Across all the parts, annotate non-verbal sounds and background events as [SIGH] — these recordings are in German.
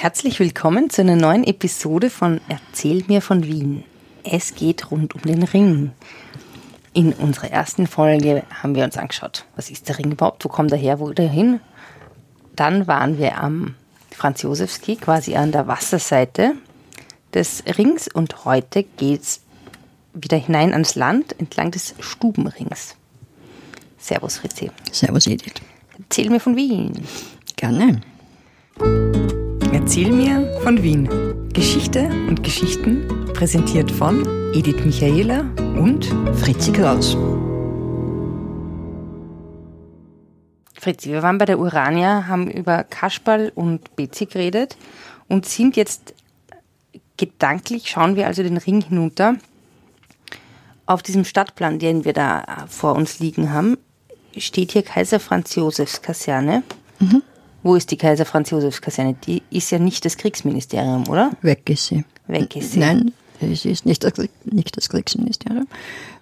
Herzlich willkommen zu einer neuen Episode von Erzähl mir von Wien. Es geht rund um den Ring. In unserer ersten Folge haben wir uns angeschaut, was ist der Ring überhaupt, wo kommt er her, wo er hin. Dann waren wir am Franz Josefski, quasi an der Wasserseite des Rings und heute geht es wieder hinein ans Land entlang des Stubenrings. Servus Fritzi. Servus Edith. Erzähl mir von Wien. Gerne. Erzähl mir von Wien. Geschichte und Geschichten präsentiert von Edith Michaela und Fritzi Kraus. Fritzi, wir waren bei der Urania, haben über Kasperl und Betsy geredet und sind jetzt gedanklich, schauen wir also den Ring hinunter. Auf diesem Stadtplan, den wir da vor uns liegen haben, steht hier Kaiser Franz Josefs Kaserne. Mhm. Wo ist die Kaiser Franz Josefs Kaserne? Die ist ja nicht das Kriegsministerium, oder? Weg ist sie. Weg ist sie. Nein, es ist nicht das, nicht das Kriegsministerium,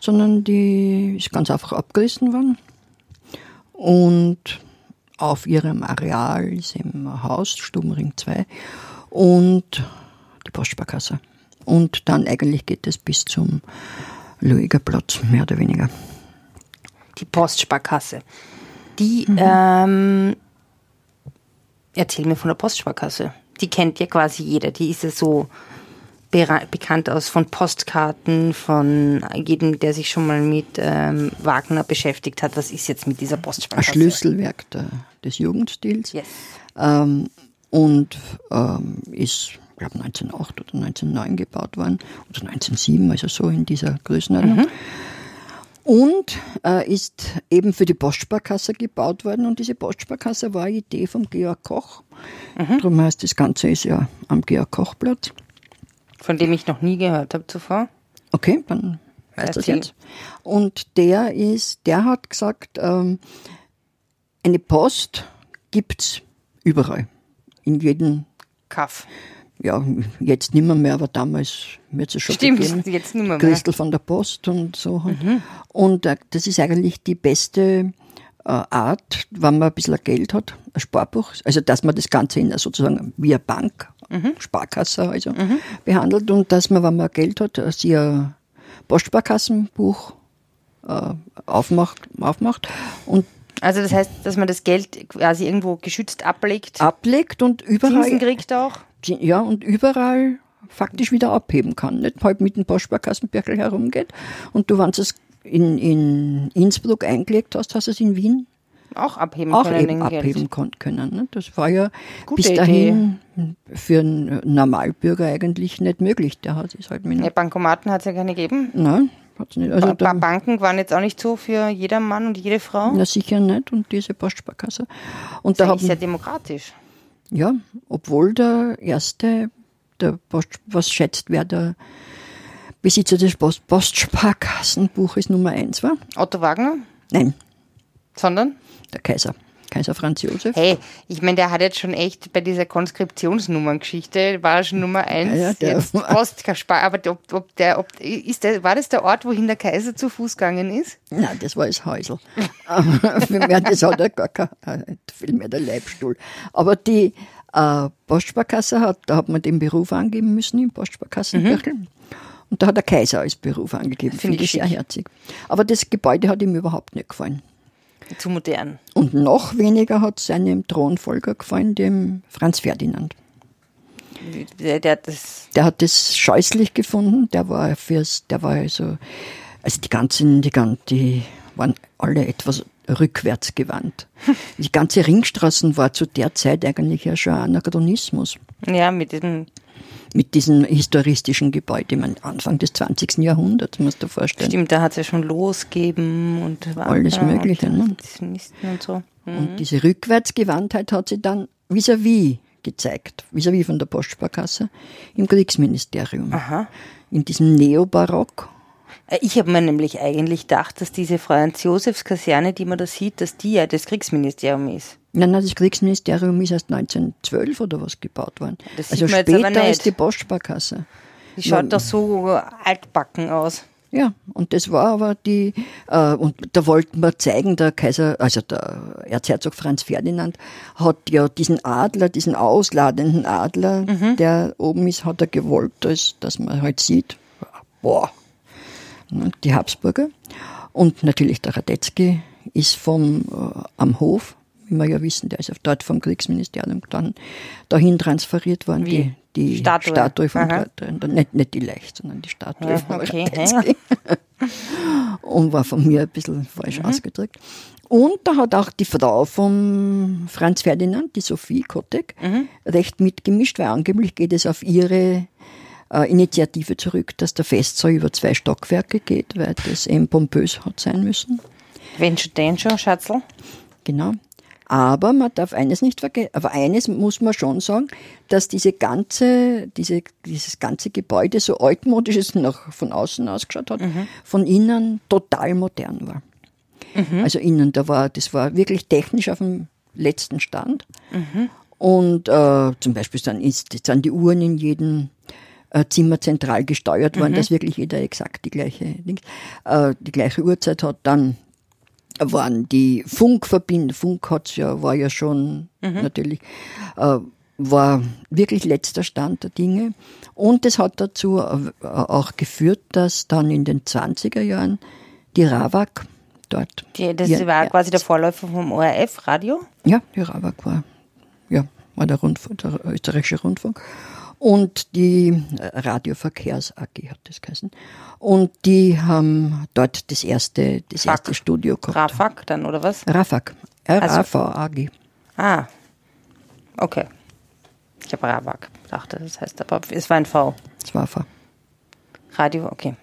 sondern die ist ganz einfach abgerissen worden. Und auf ihrem Areal ist im Haus, Stubenring 2, und die Postsparkasse. Und dann eigentlich geht es bis zum Luiger Platz, mehr oder weniger. Die Postsparkasse. Die mhm. ähm, Erzähl mir von der Postsparkasse. Die kennt ja quasi jeder. Die ist ja so bekannt aus von Postkarten, von jedem, der sich schon mal mit ähm, Wagner beschäftigt hat. Was ist jetzt mit dieser Postsparkasse? Ein Schlüsselwerk der, des Jugendstils. Yes. Ähm, und ähm, ist, ich glaube, 1908 oder 1909 gebaut worden. Oder 1907, also so in dieser Größenordnung. Mhm und äh, ist eben für die Postsparkasse gebaut worden. Und diese Postsparkasse war eine Idee vom Georg Koch. Mhm. Darum heißt das Ganze ist ja am Georg Koch-Platz. Von dem ich noch nie gehört habe zuvor. Okay, dann weißt du jetzt. Und der ist, der hat gesagt, ähm, eine Post gibt's überall. In jedem Kaff ja, jetzt nimmer mehr, aber damals wird es schon Stimmt, gegeben. [LAUGHS] jetzt nimmer mehr. Christel von der Post und so. Mhm. Und äh, das ist eigentlich die beste äh, Art, wenn man ein bisschen Geld hat, ein Sparbuch, also dass man das Ganze in, sozusagen wie eine Bank, mhm. Sparkasse also, mhm. behandelt und dass man, wenn man Geld hat, äh, sich ein Postsparkassenbuch aufmacht, aufmacht und also das heißt, dass man das Geld quasi irgendwo geschützt ablegt. Ablegt und überall. Zinsen kriegt auch ja, und überall faktisch wieder abheben kann. Nicht halt mit dem Postsparkassenbirkel herumgeht. Und du, wenn du es in, in Innsbruck eingelegt hast, hast du es in Wien auch abheben auch können. Eben abheben können. Ne? Das war ja Gute bis dahin Idee. für einen Normalbürger eigentlich nicht möglich. Der hat es halt mit ja, Bankomaten hat es ja keine gegeben. Nein, hat es nicht. Also ba Banken waren jetzt auch nicht so für jeder Mann und jede Frau. Na sicher nicht. Und diese Postsparkasse. Und das da ist haben, sehr demokratisch. Ja, obwohl der erste, der Post, was schätzt, wer der Besitzer des Post, Postsparkassenbuches Nummer 1 war? Otto Wagner? Nein. Sondern? Der Kaiser. Kaiser Franz Josef. Hey, ich meine, der hat jetzt schon echt bei dieser Konskriptionsnummerngeschichte war er schon Nummer eins. Ja, der Postspar, aber ob, ob der, ob, ist der, war das der Ort, wohin der Kaiser zu Fuß gegangen ist? Nein, das war das Häusl. [LAUGHS] Für mehr, das hat er gar kein, vielmehr der Leibstuhl. Aber die äh, Postsparkasse hat, da hat man den Beruf angeben müssen im Postsparkassenbüchel. Mhm. Und da hat der Kaiser als Beruf angegeben. Finde ich sehr herzig. Aber das Gebäude hat ihm überhaupt nicht gefallen. Zu modern. Und noch weniger hat seinem Thronfolger gefallen, dem Franz Ferdinand. Der, der, das der hat das scheußlich gefunden. Der war fürs, der war also, also die ganzen, die, die waren alle etwas rückwärts gewandt. [LAUGHS] Die ganze Ringstraßen war zu der Zeit eigentlich ja schon Anachronismus. Ja, mit diesem mit diesem historistischen Gebäude. Ich meine, Anfang des 20. Jahrhunderts, musst du vorstellen. Stimmt, da hat es ja schon losgeben und alles Mögliche. Und, ne? und so. Mhm. Und diese Rückwärtsgewandtheit hat sie dann vis-à-vis -vis gezeigt, vis-à-vis -vis von der Postsparkasse im Kriegsministerium. Aha. In diesem Neobarock ich habe mir nämlich eigentlich gedacht, dass diese Franz-Josefs-Kaserne, die man da sieht, dass die ja das Kriegsministerium ist. Nein, nein, das Kriegsministerium ist erst 1912 oder was gebaut worden. Das also später ist die Postsparkasse. Die schaut doch so altbacken aus. Ja, und das war aber die, äh, und da wollten wir zeigen, der Kaiser, also der Erzherzog Franz Ferdinand hat ja diesen Adler, diesen ausladenden Adler, Mhm. der oben ist, hat er gewollt, dass, dass man halt sieht, boah, die Habsburger. Und natürlich der Radetzky ist vom, äh, am Hof, wie wir ja wissen, der ist dort vom Kriegsministerium dann dahin transferiert worden, Wie? die, die Statue. Statue, von dort, nicht, nicht die Leicht, sondern die Statue Ja, von okay, Radetzky [LAUGHS] und war von mir ein bisschen falsch ausgedrückt. Und da hat auch die Frau von Franz Ferdinand, die Sophie Kottek, recht mitgemischt, weil angeblich geht es auf ihre äh, Initiative zurück, dass der Festsaal über zwei Stockwerke geht, weil das eben pompös hat sein müssen. Wenn schon, denn schon, Schatzl. Genau. Aber man darf eines nicht vergessen, aber eines muss man schon sagen, dass diese ganze, diese, dieses ganze Gebäude so altmodisch es noch von außen ausgeschaut hat, von innen total modern war. Also innen, da war, das war wirklich technisch auf dem letzten Stand. Und äh, zum Beispiel sind, ist, sind die Uhren in jedem Zimmer zentral gesteuert worden, dass wirklich jeder exakt die gleiche, äh, die gleiche Uhrzeit hat. Dann waren die Funkverbindungen, Funk hat's ja, war ja schon natürlich, äh, war wirklich letzter Stand der Dinge. Und es hat dazu äh, auch geführt, dass dann in den 20er Jahren die RAWAG dort. Die, das Ja, war ja. quasi der Vorläufer vom ORF-Radio. Ja, die RAWAG war, ja, war der, Rundfunk, der österreichische Rundfunk. Und die äh, Radioverkehrs AG hat das geheißen. Und die haben dort das erste, das Fuck. erste Studio gehabt. Rafak dann, oder was? RAFAG. R-A-V-A-G. Ah, okay. Ich habe Ravak gedacht, das heißt aber, es war ein V. Das war V. Radio, okay.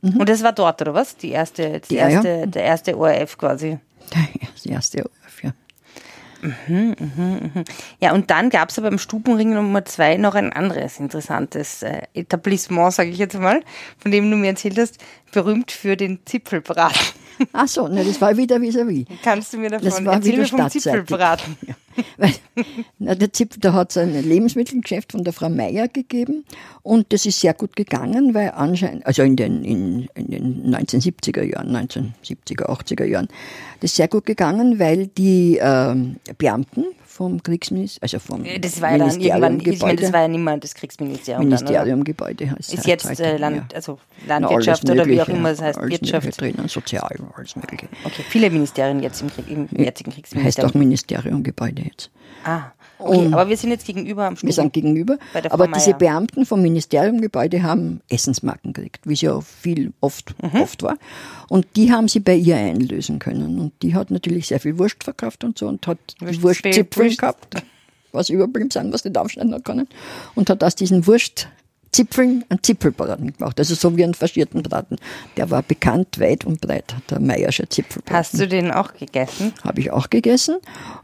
Und das war dort, oder was? Die erste, die Mhm. Ja, ja. erste, der erste ORF quasi. [LAUGHS] Das erste ORF, ja. Ja, und dann gab es aber im Stubenring Nummer zwei noch ein anderes interessantes äh, Etablissement, sage ich jetzt mal, von dem du mir erzählt hast, berühmt für den Zipfelbraten. Ach so, ne, das war wieder vis-à-vis. Kannst du mir davon Das war erzählen vom. Zipfelbraten? Ja. [LAUGHS] Weil, na, der Zip, da hat es ein Lebensmittelgeschäft von der Frau Meier gegeben und das ist sehr gut gegangen, weil anscheinend, also in den, in, in den 1970er Jahren, 1970er, 80er Jahren, das ist sehr gut gegangen, weil die ähm, Beamten vom Kriegsministerium, also vom Das war ja dann irgendwann, ich meine, das Gebäude, war ja nicht mehr das Kriegsministerium dann? Ministeriumgebäude heißt Ist jetzt äh, Land, also Landwirtschaft oder wie auch immer es heißt, Wirtschaft. Drinnen, Sozial, alles Mögliche. Okay, viele Ministerien jetzt im, Krieg, im jetzigen Heißt Kriegsministerium. auch Ministeriumgebäude jetzt. Ah, okay, Und- aber wir sind jetzt gegenüber am Wir Stuben. sind gegenüber. Aber diese Meier. Beamten vom Ministeriumgebäude haben Essensmarken gekriegt, wie es ja viel oft, Mhm. oft war. Und die haben sie bei ihr einlösen können. Und die hat natürlich sehr viel Wurst verkauft und so und hat Wurst- Wurstzipfel Wurst- gehabt, was überblieben sind, was nicht aufschneiden hat können. Und hat aus diesen Wurstzipfeln einen Zipfelbraten gemacht. Also so wie einen faschierten Braten. Der war bekannt weit und breit, der Meiersche Zipfelbraten. Hast du den auch gegessen? Habe ich auch gegessen.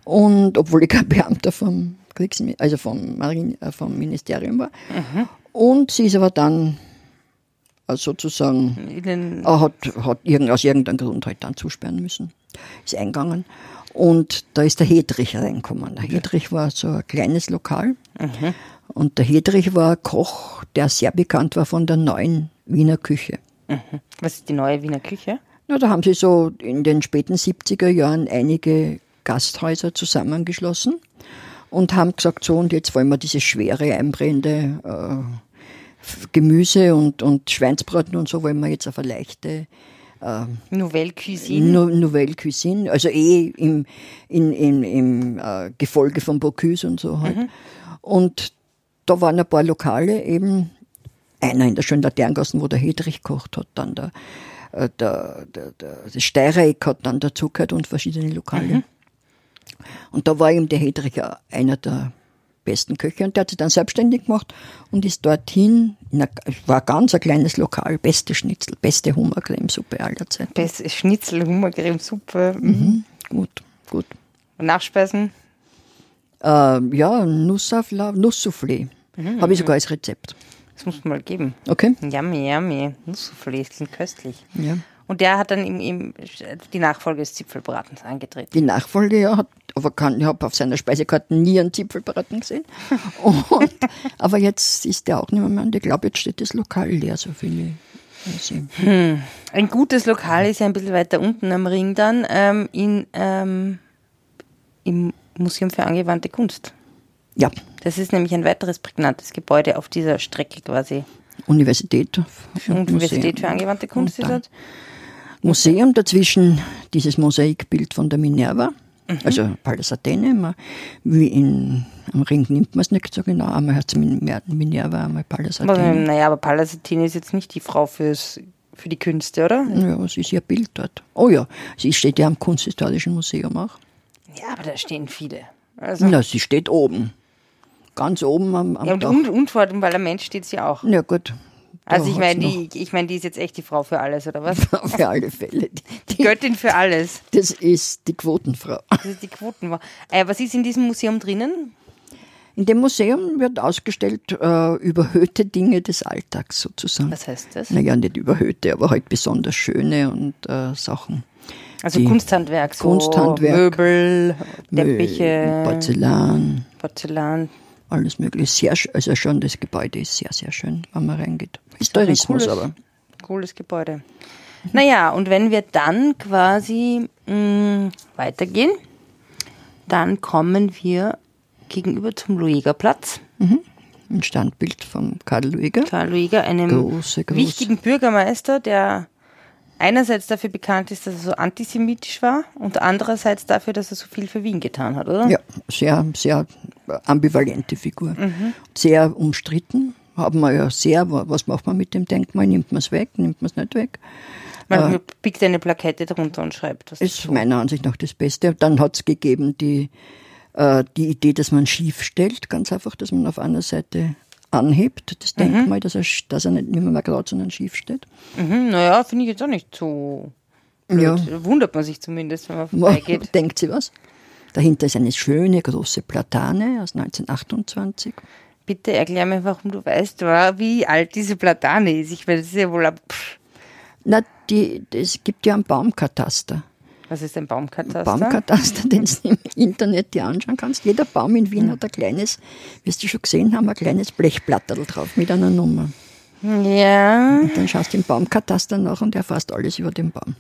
Und obwohl ich kein Beamter vom Kriegsmi also vom, Marine, äh, vom Ministerium war. Und sie ist aber dann äh, sozusagen, äh, hat, hat irgend, aus irgendeinem Grund halt dann zusperren müssen. Ist eingegangen. Und da ist der Hedrich reingekommen. Der Hedrich war so ein kleines Lokal. Und der Hedrich war ein Koch, der sehr bekannt war von der neuen Wiener Küche. was ist die neue Wiener Küche? Na, da haben sie so in den späten 70er Jahren einige Gasthäuser zusammengeschlossen und haben gesagt, so und jetzt wollen wir diese schwere, einbrennende äh, Gemüse und, und Schweinsbraten und so wollen wir jetzt auf eine leichte Nouvelle Cuisine. No Nouvelle Cuisine, also eh im, in, in, im äh, Gefolge von Bocuse und so halt. Und da waren ein paar Lokale eben, einer in der schönen Laterngassen, wo der Hedrich kocht hat, dann der, äh, der, der, der das Steirereck hat dann dazugehört und verschiedene Lokale. Und da war eben der Hedrich einer der besten Köche und der hat sich dann selbstständig gemacht und ist dorthin, in war ein ganz ein kleines Lokal, beste Schnitzel, beste Hummercremesuppe aller Zeiten. Best Schnitzel, Hummercreme, Suppe, mhm. Gut, gut. Nachspeisen. Äh, ja, Nussauflauf, Nusssoufflé. Habe ich sogar als Rezept. Das muss man mal geben. Okay? Yummy, yummy. Nusssoufflé, das klingt köstlich. Ja. Und der hat dann im, im, die Nachfolge des Zipfelbratens angetreten. Die Nachfolge, ja, hat, aber kann, ich habe auf seiner Speisekarte nie einen Zipfelbraten gesehen. [LAUGHS] Und, aber jetzt ist der auch nicht mehr, mehr. Und ich glaube, jetzt steht das Lokal leer, so viele Hm. Ein gutes Lokal ist ja ein bisschen weiter unten am Ring dann, ähm, in, ähm, im Museum für angewandte Kunst. Ja. Das ist nämlich ein weiteres prägnantes Gebäude auf dieser Strecke quasi. Universität. Universität für angewandte Kunst ist das. Museum dazwischen, dieses Mosaikbild von der Minerva. Mhm. Also Pallas Athene, wie in, am Ring nimmt man es nicht so genau, einmal hat es Minerva, einmal Pallas Athene. naja, aber Pallas Athene ist jetzt nicht die Frau fürs, für die Künste, oder? Ja, was ist ihr Bild dort? Oh ja, sie steht ja am Kunsthistorischen Museum auch. Ja, aber da stehen viele. Also Na, sie steht oben. Ganz oben am, am Ja, und, und, und vor dem Parlament steht sie auch. Ja, gut. Also ich meine, die, ich meine, die ist jetzt echt die Frau für alles, oder was? [LAUGHS] für alle Fälle. Die, die, Göttin für alles. Das ist die Quotenfrau. Das ist die Quotenfrau. Äh, was ist in diesem Museum drinnen? In dem Museum wird ausgestellt äh, überhöhte Dinge des Alltags sozusagen. Was heißt das? Naja, nicht überhöhte, aber halt besonders schöne und äh, Sachen. Also Kunsthandwerk, so Kunsthandwerk, Möbel, Teppiche, Porzellan. Porzellan. Alles mögliche. Sehr, also schon das Gebäude ist sehr, sehr schön, wenn man reingeht. Historismus cooles, aber. Cooles Gebäude. Naja, und wenn wir dann quasi mh, mm, weitergehen, dann kommen wir gegenüber zum Luegerplatz. Mhm. Ein Standbild von Karl Lueger. Karl Lueger, einem große, große. wichtigen Bürgermeister, der einerseits dafür bekannt ist, dass er so antisemitisch war und andererseits dafür, dass er so viel für Wien getan hat, oder? Ja, sehr, sehr ambivalente Figur. Mhm. Sehr umstritten. Haben wir ja sehr, was macht man mit dem Denkmal? Nimmt man es weg? Nimmt man es nicht weg? Man äh, pickt eine Plakette drunter und schreibt das. Ist meiner Ansicht nach das Beste. Dann hat es gegeben die, äh, die Idee, dass man schief stellt, ganz einfach, dass man auf einer Seite anhebt, das mhm. Denkmal, dass er, dass er nicht mehr gerade, sondern schief steht. Mhm, naja, finde ich jetzt auch nicht so blöd. Ja. Wundert man sich zumindest, wenn man vorbeigeht. [LAUGHS] Denkt sie was? Dahinter ist eine schöne große Platane aus 1928. Bitte erklär mir, warum du weißt, wie alt diese Platane ist. Ich weiß es ja wohl ab. Na, die, es gibt ja einen Baumkataster. Was ist ein Baumkataster? Baumkataster, [LAUGHS] den du im Internet dir anschauen kannst. Jeder Baum in Wien hat ein kleines, wirst du schon gesehen haben, ein kleines Blechblattel drauf mit einer Nummer. Ja. Und dann schaust du im Baumkataster nach und erfasst alles über den Baum.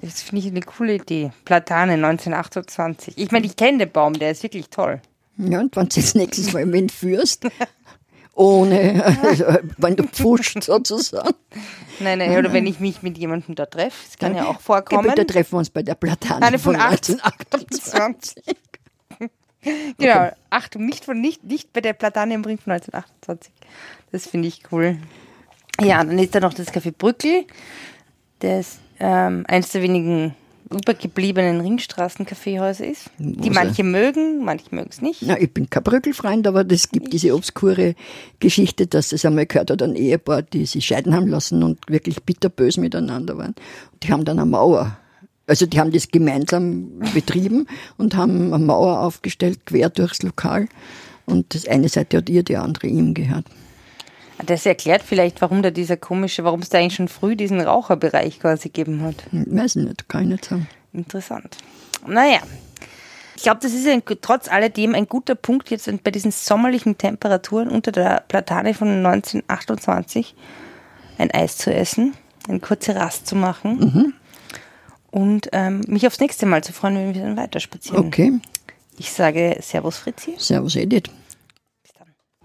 Das finde ich eine coole Idee. Platane 1928. Ich meine, ich kenne den Baum, der ist wirklich toll. Ja, und wenn du jetzt nächstes Mal wen führst, [LAUGHS] ohne, [LAUGHS] also, wenn du pfuscht sozusagen. Nein, nein, oder wenn ich mich mit jemandem da treffe, das kann ja auch vorkommen. Da treffen wir uns bei der Platane Eine von, [LAUGHS] von 1828. [LAUGHS] genau, Achtung, nicht, von, nicht, nicht bei der Platane im Ring von 1928. Das finde ich cool. Ja, dann ist da noch das Café Brückel. Das ähm, eins der wenigen übergebliebenen Ringstraßen-Kaffeehäuser ist, die manche mögen, manche mögen es nicht. Na, ich bin kein Bröckelfreund, aber es gibt diese obskure Geschichte, dass es einmal gehört hat, ein Ehepaar, die sich scheiden haben lassen und wirklich bitterbös miteinander waren. Die haben dann eine Mauer also die haben das gemeinsam betrieben und haben eine Mauer aufgestellt, quer durchs Lokal. Und das eine Seite hat ihr, die andere ihm gehört. Das erklärt vielleicht, warum da dieser komische, warum es da eigentlich schon früh diesen Raucherbereich quasi gegeben hat. Weiß nicht, nicht sagen. Interessant. Naja. Ich glaube, das ist ein, trotz alledem ein guter Punkt, jetzt bei diesen sommerlichen Temperaturen unter der Platane von 1928 ein Eis zu essen, eine kurze Rast zu machen mhm. und ähm, mich aufs nächste Mal zu freuen, wenn wir dann weiter spazieren. Okay. Ich sage Servus Fritzi. Servus Edith.